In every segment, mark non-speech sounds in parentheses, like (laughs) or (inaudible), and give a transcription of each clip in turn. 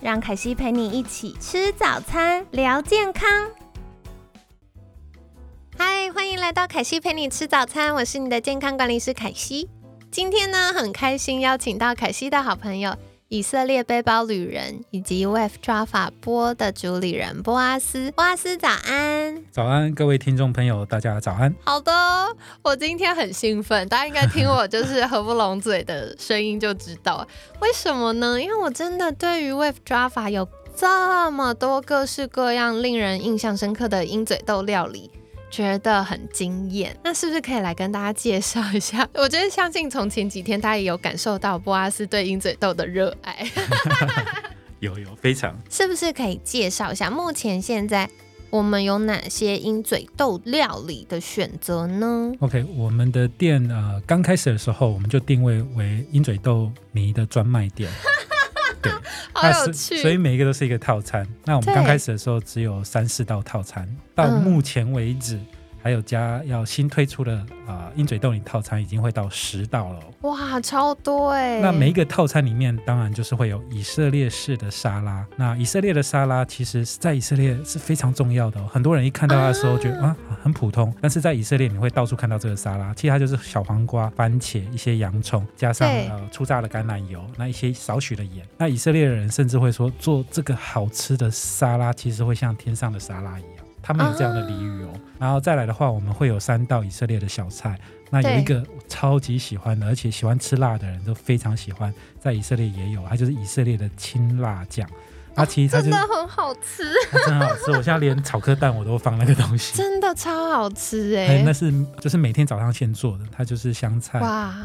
让凯西陪你一起吃早餐，聊健康。嗨，欢迎来到凯西陪你吃早餐，我是你的健康管理师凯西。今天呢，很开心邀请到凯西的好朋友。以色列背包旅人以及 Wave 抓法波的主理人波阿斯，波阿斯早安，早安，各位听众朋友，大家早安。好的，我今天很兴奋，大家应该听我 (laughs) 就是合不拢嘴的声音就知道为什么呢？因为我真的对于 Wave 抓法有这么多各式各样令人印象深刻的鹰嘴豆料理。觉得很惊艳，那是不是可以来跟大家介绍一下？(laughs) 我觉得相信从前几天大家也有感受到波阿斯对鹰嘴豆的热爱，有有非常，(laughs) 是不是可以介绍一下目前现在我们有哪些鹰嘴豆料理的选择呢？OK，我们的店呃刚开始的时候我们就定位为鹰嘴豆泥的专卖店。(laughs) 对，好有趣。所以每一个都是一个套餐。那我们刚开始的时候只有三四道套餐，到目前为止。还有加要新推出的啊鹰嘴豆泥套餐已经会到十道了，哇，超多哎！那每一个套餐里面当然就是会有以色列式的沙拉。那以色列的沙拉其实，在以色列是非常重要的。很多人一看到它的时候觉得啊很普通，但是在以色列你会到处看到这个沙拉。其实它就是小黄瓜、番茄、一些洋葱，加上呃粗榨的橄榄油，那一些少许的盐。那以色列人甚至会说，做这个好吃的沙拉，其实会像天上的沙拉一样。他们有这样的俚语哦，然后再来的话，我们会有三道以色列的小菜。那有一个超级喜欢的，而且喜欢吃辣的人都非常喜欢，在以色列也有，它就是以色列的青辣酱。它其实它真的很好吃，(laughs) 真的好吃。我现在连炒颗蛋我都放那个东西，真的超好吃哎！那是就是每天早上先做的，它就是香菜，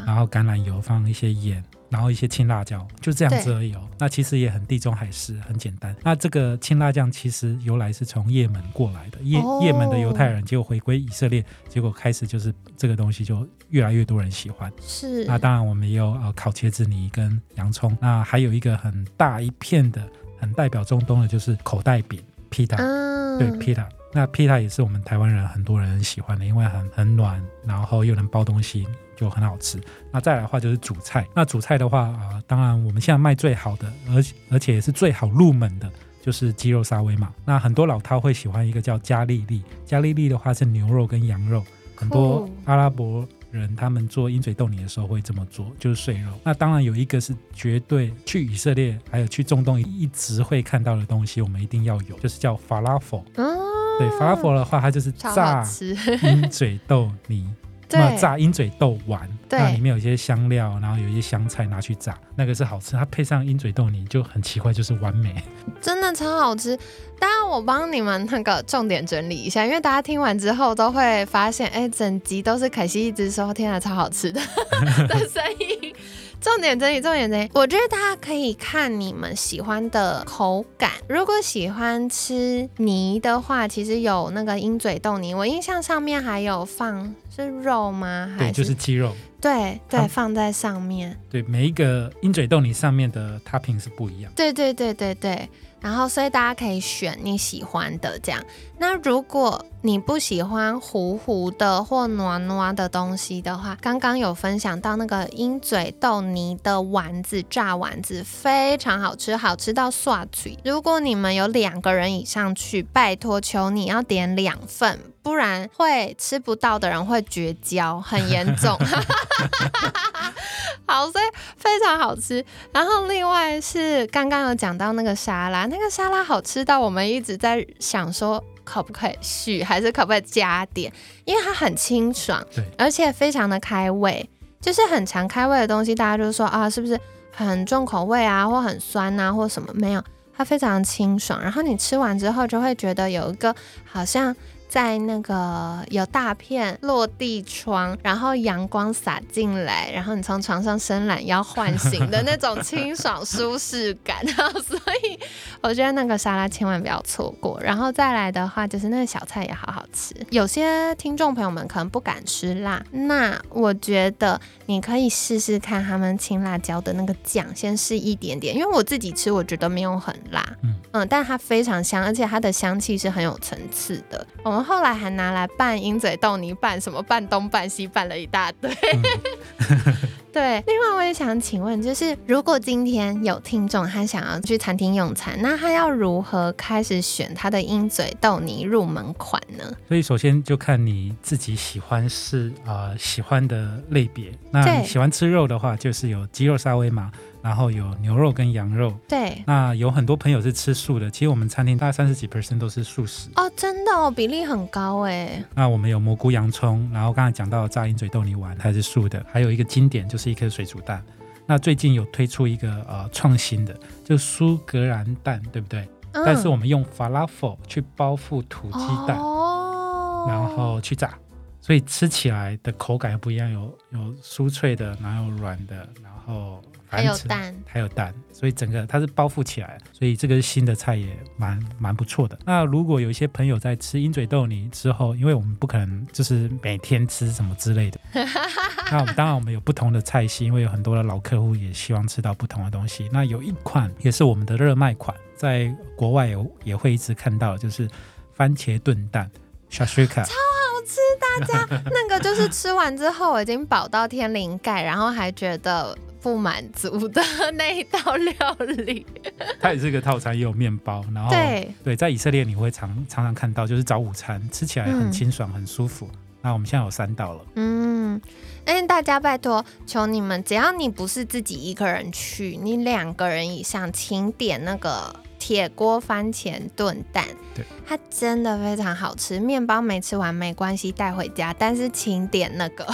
然后橄榄油，放一些盐。然后一些青辣椒，就这样子而已哦。那其实也很地中海式，很简单。那这个青辣酱其实由来是从也门过来的，也也门的犹太人，结果回归以色列，结果开始就是这个东西就越来越多人喜欢。是。那当然我们也有呃烤茄子泥跟洋葱。那还有一个很大一片的，很代表中东的，就是口袋饼披萨。嗯。对披萨。那披萨也是我们台湾人很多人很喜欢的，因为很很暖，然后又能包东西。就很好吃。那再来的话就是主菜。那主菜的话啊，当然我们现在卖最好的，而而且也是最好入门的，就是鸡肉沙威玛。那很多老饕会喜欢一个叫加利利。加利利的话是牛肉跟羊肉。很多阿拉伯人他们做鹰嘴豆泥的时候会这么做，就是碎肉。那当然有一个是绝对去以色列还有去中东一直会看到的东西，我们一定要有，就是叫法拉佛。对，法拉佛的话，它就是炸鹰嘴豆泥。(laughs) 那炸鹰嘴豆丸，那里面有一些香料，然后有一些香菜拿去炸，那个是好吃。它配上鹰嘴豆泥就很奇怪，就是完美，真的超好吃。当然，我帮你们那个重点整理一下，因为大家听完之后都会发现，哎，整集都是凯西一直说天啊，超好吃的 (laughs) (laughs) 的声音。重点整理，重点整理。我觉得大家可以看你们喜欢的口感。如果喜欢吃泥的话，其实有那个鹰嘴豆泥。我印象上面还有放是肉吗？对，就是鸡肉。对对，放在上面。对，每一个鹰嘴豆泥上面的 topping 是不一样。对对对对对。然后，所以大家可以选你喜欢的这样。那如果你不喜欢糊糊的或暖暖的东西的话，刚刚有分享到那个鹰嘴豆泥的丸子，炸丸子非常好吃，好吃到刷嘴。如果你们有两个人以上去，拜托求你要点两份，不然会吃不到的人会绝交，很严重。(laughs) 好，所以非常好吃。然后另外是刚刚有讲到那个沙拉，那个沙拉好吃到我们一直在想说，可不可以续，还是可不可以加点？因为它很清爽，对，而且非常的开胃。就是很常开胃的东西，大家就说啊，是不是很重口味啊，或很酸啊，或什么？没有，它非常清爽。然后你吃完之后，就会觉得有一个好像。在那个有大片落地窗，然后阳光洒进来，然后你从床上伸懒腰唤醒的那种清爽舒适感。(laughs) 所以我觉得那个沙拉千万不要错过。然后再来的话，就是那个小菜也好好吃。有些听众朋友们可能不敢吃辣，那我觉得你可以试试看他们青辣椒的那个酱，先试一点点，因为我自己吃，我觉得没有很辣，嗯嗯，但它非常香，而且它的香气是很有层次的。我们后来还拿来拌鹰嘴豆泥，拌什么拌东拌西，拌了一大堆。(laughs) 对，另外我也想请问，就是如果今天有听众他想要去餐厅用餐，那他要如何开始选他的鹰嘴豆泥入门款呢？所以首先就看你自己喜欢是啊喜欢的类别。那喜欢吃肉的话，就是有鸡肉沙威玛。然后有牛肉跟羊肉，对。那有很多朋友是吃素的，其实我们餐厅大概三十几 percent 都是素食哦，真的哦，比例很高哎。那我们有蘑菇洋葱，然后刚才讲到炸鹰嘴豆泥丸，它是素的，还有一个经典就是一颗水煮蛋。那最近有推出一个呃创新的，就苏格兰蛋，对不对？但是我们用 falafel 去包覆土鸡蛋，然后去炸，所以吃起来的口感又不一样，有有酥脆的，然后有软的，然后。还有蛋，还有蛋，所以整个它是包覆起来，所以这个新的菜也蛮蛮不错的。那如果有一些朋友在吃鹰嘴豆泥之后，因为我们不可能就是每天吃什么之类的，(laughs) 那我们当然我们有不同的菜系，因为有很多的老客户也希望吃到不同的东西。那有一款也是我们的热卖款，在国外有也会一直看到，就是番茄炖蛋 s h a s h i k a 大家那个就是吃完之后已经饱到天灵盖，然后还觉得。不满足的那一道料理，(laughs) 它也是一个套餐，也有面包，然后对对，在以色列你会常常常看到，就是早午餐吃起来很清爽，很舒服。那我们现在有三道了，嗯，但是大家拜托，求你们，只要你不是自己一个人去，你两个人以上，请点那个铁锅番茄炖蛋，对，它真的非常好吃。面包没吃完没关系，带回家，但是请点那个。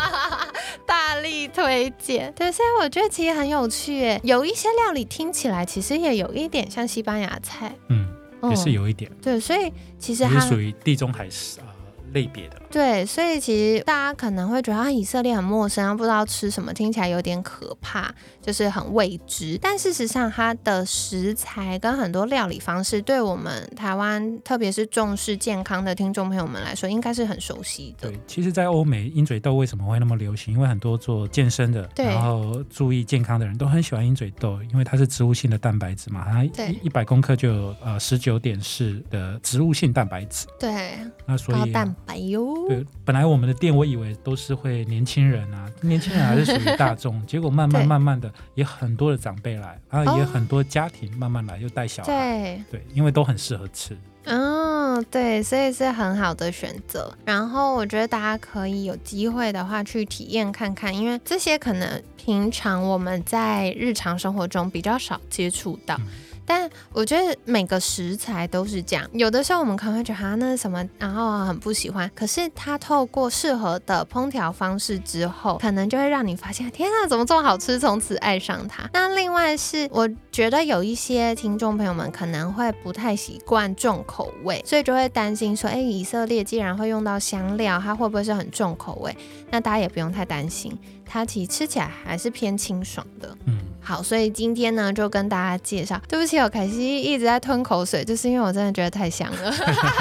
(laughs) 大力推荐，对，所以我觉得其实很有趣，诶，有一些料理听起来其实也有一点像西班牙菜，嗯，也是有一点，对，所以其实它属于地中海式啊类别的。对，所以其实大家可能会觉得啊，以色列很陌生，不知道吃什么，听起来有点可怕，就是很未知。但事实上，它的食材跟很多料理方式，对我们台湾，特别是重视健康的听众朋友们来说，应该是很熟悉的。对，其实，在欧美，鹰嘴豆为什么会那么流行？因为很多做健身的，然后注意健康的人都很喜欢鹰嘴豆，因为它是植物性的蛋白质嘛，它一一百公克就有呃十九点四的植物性蛋白质。对，那所以蛋白哟。对，本来我们的店我以为都是会年轻人啊，(laughs) 年轻人还是属于大众，结果慢慢慢慢的也很多的长辈来，然后也很多家庭慢慢来又带小孩，对，因为都很适合吃。嗯，对，所以是很好的选择。然后我觉得大家可以有机会的话去体验看看，因为这些可能平常我们在日常生活中比较少接触到。但我觉得每个食材都是这样，有的时候我们可能会觉得啊，那是什么，然后很不喜欢。可是它透过适合的烹调方式之后，可能就会让你发现，天啊，怎么这么好吃，从此爱上它。那另外是，我觉得有一些听众朋友们可能会不太习惯重口味，所以就会担心说，哎，以色列既然会用到香料，它会不会是很重口味？那大家也不用太担心。它其实吃起来还是偏清爽的，嗯，好，所以今天呢就跟大家介绍。对不起，我凯西一直在吞口水，就是因为我真的觉得太香了，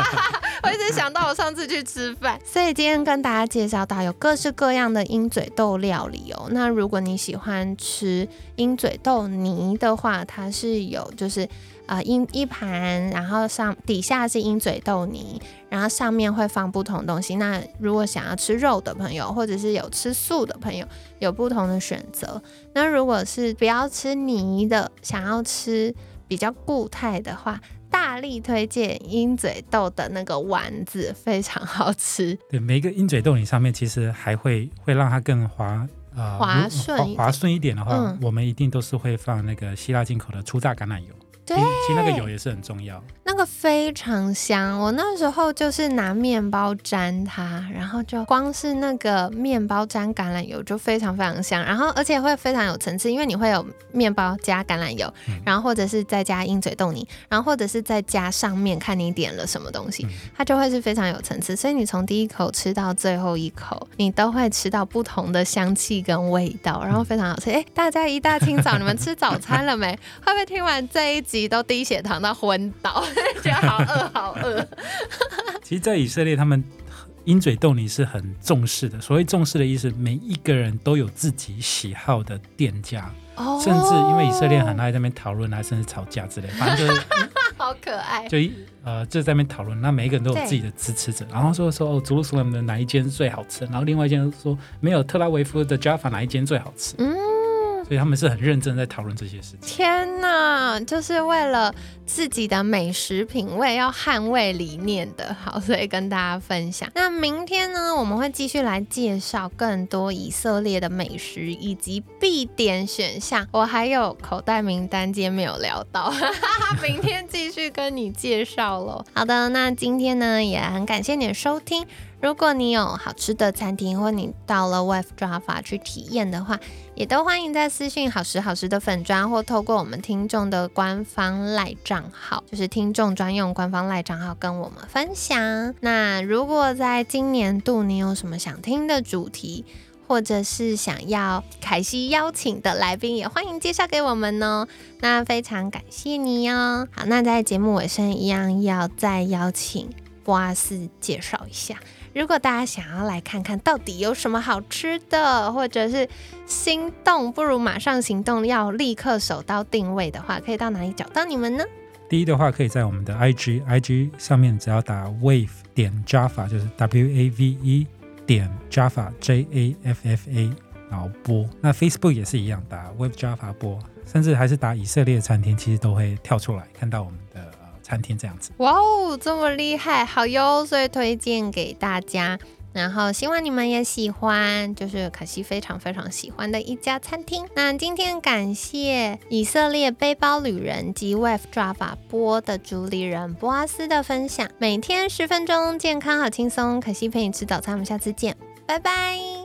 (laughs) 我一直想到我上次去吃饭。所以今天跟大家介绍到有各式各样的鹰嘴豆料理哦。那如果你喜欢吃鹰嘴豆泥的话，它是有就是。啊，鹰一盘，然后上底下是鹰嘴豆泥，然后上面会放不同东西。那如果想要吃肉的朋友，或者是有吃素的朋友，有不同的选择。那如果是不要吃泥的，想要吃比较固态的话，大力推荐鹰嘴豆的那个丸子，非常 (laughs) 好吃。对，每一个鹰嘴豆泥上面其实还会会让它更滑啊，滑顺滑顺一点的话，我们一定都是会放那个希腊进口的初榨橄榄油。对，其实那个油也是很重要。那个非常香。我那时候就是拿面包沾它，然后就光是那个面包沾橄榄油就非常非常香，然后而且会非常有层次，因为你会有面包加橄榄油，然后或者是再加鹰嘴豆泥，然后或者是再加上面看你点了什么东西，它就会是非常有层次。所以你从第一口吃到最后一口，你都会吃到不同的香气跟味道，然后非常好吃。哎，大家一大清早你们吃早餐了没？会不会听完这一集都低血糖到昏倒？(laughs) 觉得好饿，好饿。(laughs) 其实，在以色列，他们鹰嘴豆泥是很重视的。所谓重视的意思，每一个人都有自己喜好的店家，哦甚至因为以色列很爱在那边讨论啊，甚至吵架之类，反正就是 (laughs) 好可爱。就一呃，就在那边讨论，那每一个人都有自己的支持者，然后说说哦，祖鲁斯姆的哪一间最好吃，然后另外一间说没有特拉维夫的 Jaffa 哪一间最好吃。嗯。所以他们是很认真在讨论这些事情。天哪，就是为了自己的美食品味要捍卫理念的好，所以跟大家分享。那明天呢，我们会继续来介绍更多以色列的美食以及必点选项。我还有口袋名单今天没有聊到，(laughs) 明天继续跟你介绍喽。好的，那今天呢也很感谢你的收听。如果你有好吃的餐厅，或你到了 Wave Java 去体验的话，也都欢迎在私信好时好时的粉砖，或透过我们听众的官方赖账号，就是听众专用官方赖账号跟我们分享。那如果在今年度你有什么想听的主题，或者是想要凯西邀请的来宾，也欢迎介绍给我们哦。那非常感谢你哦。好，那在节目尾声一样要再邀请波阿斯介绍一下。如果大家想要来看看到底有什么好吃的，或者是心动不如马上行动，要立刻手刀定位的话，可以到哪里找到你们呢？第一的话，可以在我们的 IG，IG 上面只要打 Wave 点 Java，就是 W A V E 点 Java J A F F A，然后播。那 Facebook 也是一样，打 Wave Java 播，甚至还是打以色列餐厅，其实都会跳出来看到我们的。餐厅这样子，哇哦，这么厉害，好哟，所以推荐给大家。然后希望你们也喜欢，就是可惜非常非常喜欢的一家餐厅。那今天感谢以色列背包旅人及 Wave Java 波的主理人波阿斯的分享。每天十分钟，健康好轻松，可惜陪你吃早餐，我们下次见，拜拜。